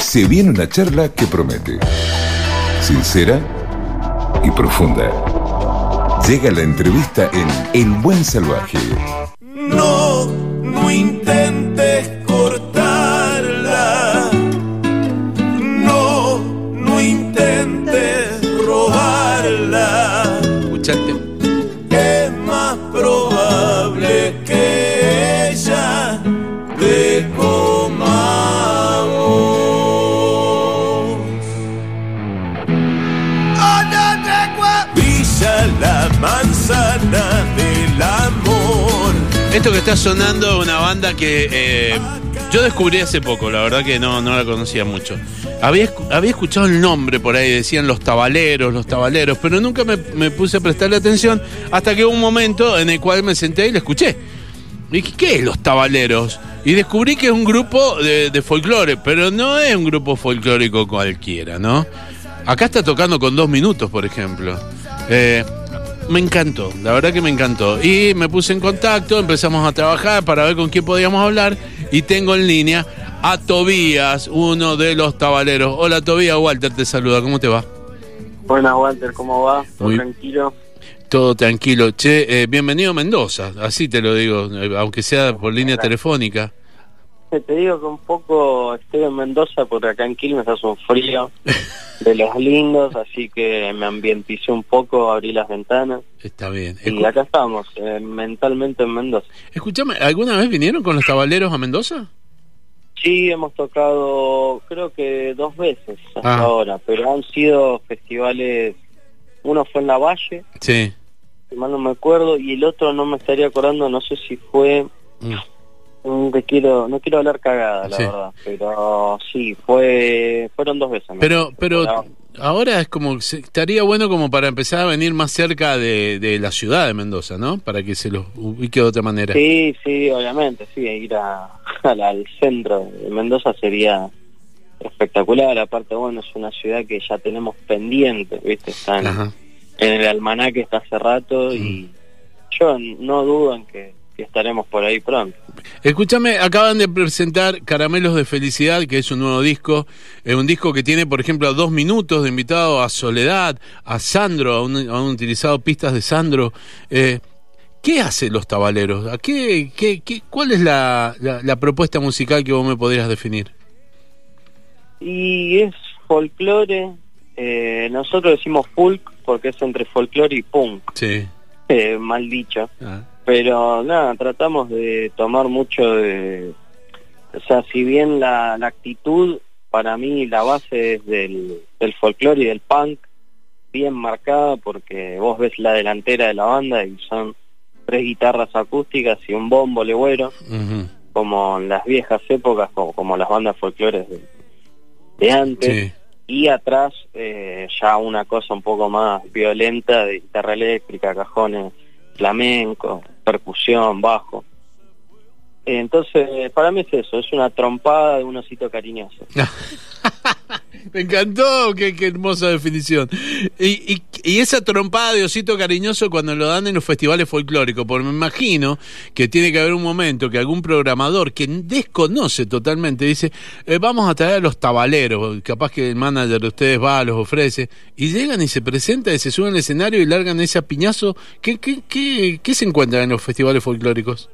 Se viene una charla que promete. Sincera y profunda. Llega la entrevista en El Buen Salvaje. La manzana del amor. Esto que está sonando es una banda que eh, yo descubrí hace poco, la verdad que no, no la conocía mucho. Había, había escuchado el nombre por ahí, decían los tabaleros, los tabaleros, pero nunca me, me puse a prestarle atención hasta que hubo un momento en el cual me senté y la escuché. Y ¿qué es los tabaleros? Y descubrí que es un grupo de, de folclore, pero no es un grupo folclórico cualquiera, ¿no? Acá está tocando con dos minutos, por ejemplo. Eh, me encantó, la verdad que me encantó. Y me puse en contacto, empezamos a trabajar para ver con quién podíamos hablar. Y tengo en línea a Tobías, uno de los tabaleros. Hola Tobías, Walter te saluda, ¿cómo te va? Buenas, Walter, ¿cómo va? ¿Todo Muy- tranquilo? Todo tranquilo. Che, eh, bienvenido a Mendoza, así te lo digo, eh, aunque sea por línea telefónica. Te digo que un poco estoy en Mendoza porque acá en Quilmes hace un frío de los lindos, así que me ambienticé un poco, abrí las ventanas Está bien. y acá estamos, eh, mentalmente en Mendoza. Escúchame, ¿alguna vez vinieron con los tabaleros a Mendoza? Sí, hemos tocado creo que dos veces hasta Ah. ahora, pero han sido festivales, uno fue en La Valle, Sí. si mal no me acuerdo, y el otro no me estaría acordando, no sé si fue Mm. No te quiero, no quiero hablar cagada, la Sí. verdad, pero sí, fue, fueron dos veces. Pero, pero Ahora- ahora es como, estaría bueno como para empezar a venir más cerca de, de la ciudad de Mendoza, ¿no? Para que se los ubique de otra manera. Sí, sí, obviamente, sí, ir a, al, al centro de Mendoza sería espectacular, aparte, bueno, es una ciudad que ya tenemos pendiente, ¿viste? Está en, en el almanaque está hace rato y yo no dudo en que estaremos por ahí pronto. Escúchame, acaban de presentar Caramelos de Felicidad, que es un nuevo disco. Es un disco que tiene, por ejemplo, a dos minutos de invitado a Soledad, a Sandro, a un, han utilizado pistas de Sandro. Eh, ¿Qué hacen los tabaleros? ¿A qué, qué, qué- ¿Cuál es la, la, la propuesta musical que vos me podrías definir? Y es folclore, eh, nosotros decimos folk porque es entre folclore y punk, Sí. eh, mal dicho. Ah, Pero nada, tratamos de tomar mucho de... O sea, si bien la, la actitud, para mí la base es del, del folclore y del punk, bien marcada porque vos ves la delantera de la banda y son tres guitarras acústicas y un bombo legüero, ujú. como en las viejas épocas, como, como las bandas folclores de, de antes Sí. y atrás eh, ya una cosa un poco más violenta de guitarra eléctrica, cajones flamenco, percusión, bajo. Entonces, para mí es eso, es una trompada de un osito cariñoso. Me encantó, qué, qué hermosa definición. Y, y, y esa trompada de osito cariñoso cuando lo dan en los festivales folclóricos, porque me imagino que tiene que haber un momento que algún programador que desconoce totalmente dice, eh, vamos a traer a los tabaleros, capaz que el manager de ustedes va, los ofrece, y llegan y se presentan y se suben al escenario y largan ese piñazo. ¿Qué, qué, qué, qué se encuentra en los festivales folclóricos?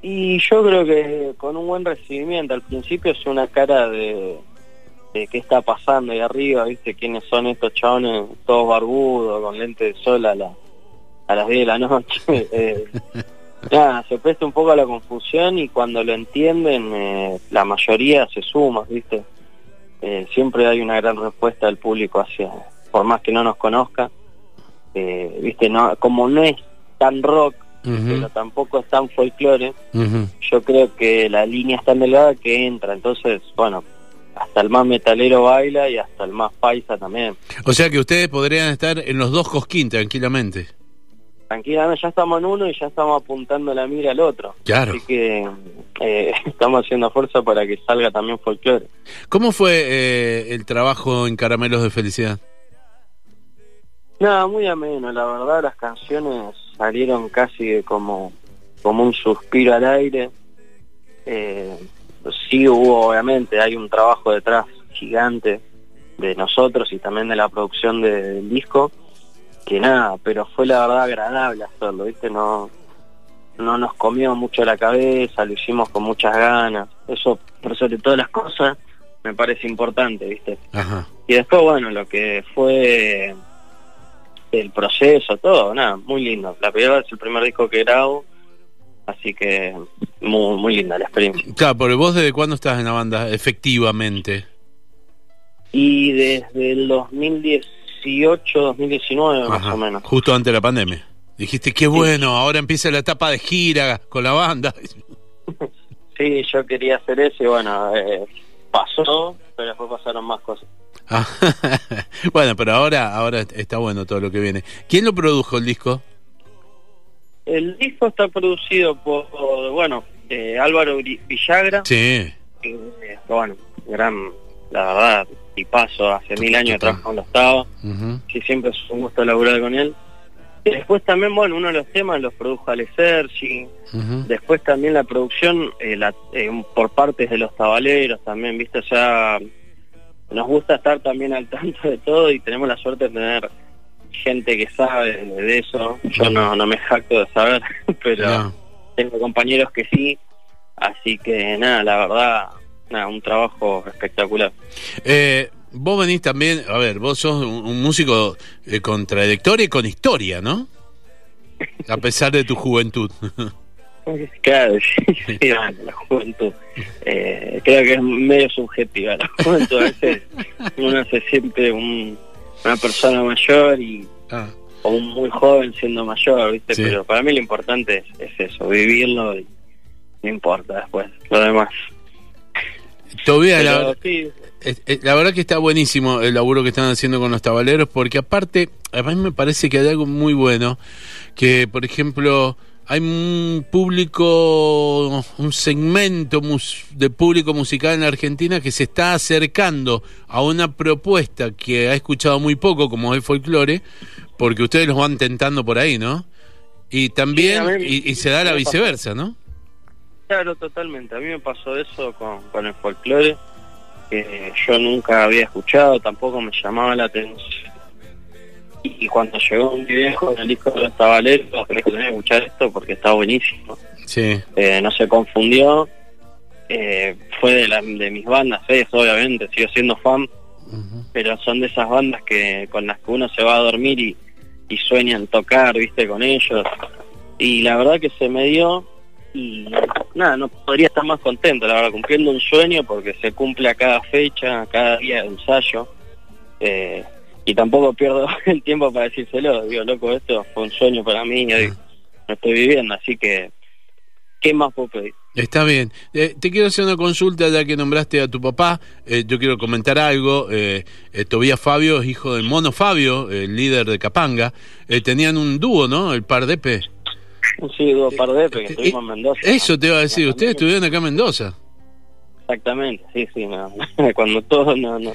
Y yo creo que con un buen recibimiento, al principio es una cara de, de qué está pasando ahí arriba, ¿viste? ¿Quiénes son estos chabones todos barbudos, con lentes de sol a, la, a las 10 de la noche? Eh, nada, se presta un poco a la confusión y cuando lo entienden, eh, la mayoría se suma, ¿viste? Eh, siempre hay una gran respuesta del público hacia, por más que no nos conozca, eh, ¿viste? No, como no es tan rock, pero tampoco es tan folclore, yo creo que la línea es tan delgada que entra, entonces, bueno, hasta el más metalero baila y hasta el más paisa también. O sea que ustedes podrían estar en los dos cosquín tranquilamente. Tranquilamente, ya estamos en uno y ya estamos apuntando la mira al otro. Claro. Así que eh, estamos haciendo fuerza para que salga también folclore. ¿Cómo fue eh, el trabajo en Caramelos de Felicidad? Nada, muy ameno, la verdad las canciones salieron casi como, como un suspiro al aire. Eh, sí hubo, obviamente, hay un trabajo detrás gigante de nosotros y también de la producción de- del disco, que nada, pero fue la verdad agradable hacerlo, ¿viste? No, no nos comió mucho la cabeza, lo hicimos con muchas ganas. Eso, por sobre todas las cosas, me parece importante, ¿viste? Ajá. Y después, bueno, lo que fue el proceso, todo, nada, muy lindo. La primera es el primer disco que grabo, así que muy, muy linda la experiencia. Claro, porque vos desde cuándo estás en la banda, efectivamente. Y desde el 2018, 2019 más Ajá, o menos. Justo antes de la pandemia. Dijiste, qué bueno, ahora empieza la etapa de gira con la banda. Sí, yo quería hacer eso y bueno, eh, pasó, pero después pasaron más cosas. Ah, bueno, pero ahora, ahora está bueno todo lo que viene. ¿Quién lo produjo el disco? El disco está producido por, bueno, eh, Álvaro Villagra, Sí. que, bueno, gran, la verdad, tipazo, hace mil años trabaja cuando estaba, Ujú, que siempre es un gusto laburar con él. Y después también, bueno, uno de los temas los produjo Ale Sergi, después también la producción eh, la- eh, por partes de los tabaleros también, viste, sea, nos gusta estar también al tanto de todo y tenemos la suerte de tener gente que sabe de, eso. Yo no, no me jacto de saber, pero No. tengo compañeros que sí, así que nada, la verdad, nada, un trabajo espectacular. Eh, vos venís también, a ver, vos sos un, un músico eh, con trayectoria y con historia, ¿no? A pesar de tu juventud. Claro, sí, sí, la juventud. Eh, creo que es medio subjetiva la juventud. A veces uno se siente un- una persona mayor y Ah, o un muy joven siendo mayor, ¿viste? Sí. Pero para mí lo importante es, es eso, vivirlo y no importa después, lo demás. Todavía la, Pero sí, Es- es- la verdad que está buenísimo el laburo que están haciendo con los tabaleros, porque aparte, a mí me parece que hay algo muy bueno, que por ejemplo, hay un público, un segmento de público musical en la Argentina que se está acercando a una propuesta que ha escuchado muy poco, como es el folclore, porque ustedes los van tentando por ahí, ¿no? Y también, Sí, a mí- y, y se da la viceversa, ¿no? Claro, totalmente. A mí me pasó eso con, con el folclore, que yo nunca había escuchado, tampoco me llamaba la atención. Y, y cuando llegó mi viejo en el disco de los tabaleros, tenés que escuchar esto porque está buenísimo. Sí. Eh, no se confundió. Eh, fue de, la, de mis bandas, es obviamente, sigo siendo fan, pero son de esas bandas que con las que uno se va a dormir y, y sueñan tocar, viste, con ellos. Y la verdad que se me dio y nada, no podría estar más contento, la verdad, cumpliendo un sueño porque se cumple a cada fecha, a cada día de ensayo. Eh, y tampoco pierdo el tiempo para decírselo, digo, loco, esto fue un sueño para mí y hoy lo estoy viviendo, así que, ¿qué más puedo pedir? Está bien. Eh, te quiero hacer una consulta ya que nombraste a tu papá. Eh, yo quiero comentar algo. Eh, eh, Tobías Fabio es hijo del mono Fabio, el líder de Capanga. Tenían un dúo, ¿no? El par de P. Sí, Pardepe, que estuvimos en Mendoza. Eso te iba a decir. Ustedes estuvieron acá en Mendoza. Exactamente, sí, sí, no. cuando todos no, no-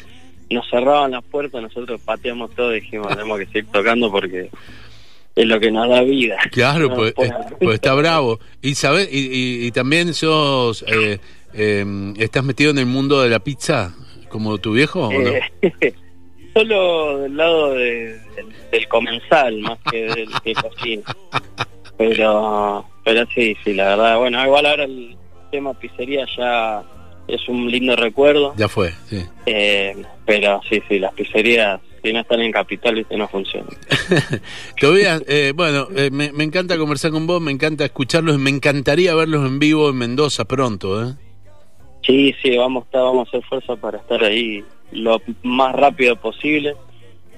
nos cerraban las puertas, nosotros pateamos todo y dijimos, tenemos que seguir tocando porque es lo que nos da vida. Claro, No, pues, pues- está bravo. Y, sabes, y, y- y también sos. eh, eh, ¿Estás metido en el mundo de la pizza como tu viejo o no? Eh, solo del lado de- del, del comensal, más que del que cocina. Pero, pero sí, sí, la verdad, bueno, igual ahora el tema pizzería ya es un lindo recuerdo. Ya fue, sí. Eh, pero sí, sí, las pizzerías, si no están en capital, viste, no funcionan. Tobías, eh, bueno, eh, me, me encanta conversar con vos, me encanta escucharlos, me encantaría verlos en vivo en Mendoza pronto, ¿eh? Sí, sí, vamos a, vamos a hacer fuerza para estar ahí lo más rápido posible.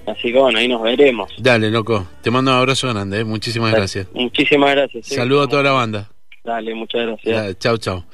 Así que bueno, ahí nos veremos. Dale, loco, te mando un abrazo grande, ¿eh? muchísimas gracias. Muchísimas gracias. sí. Saludo a toda la banda. Dale, muchas gracias. Ya, Chau, chau.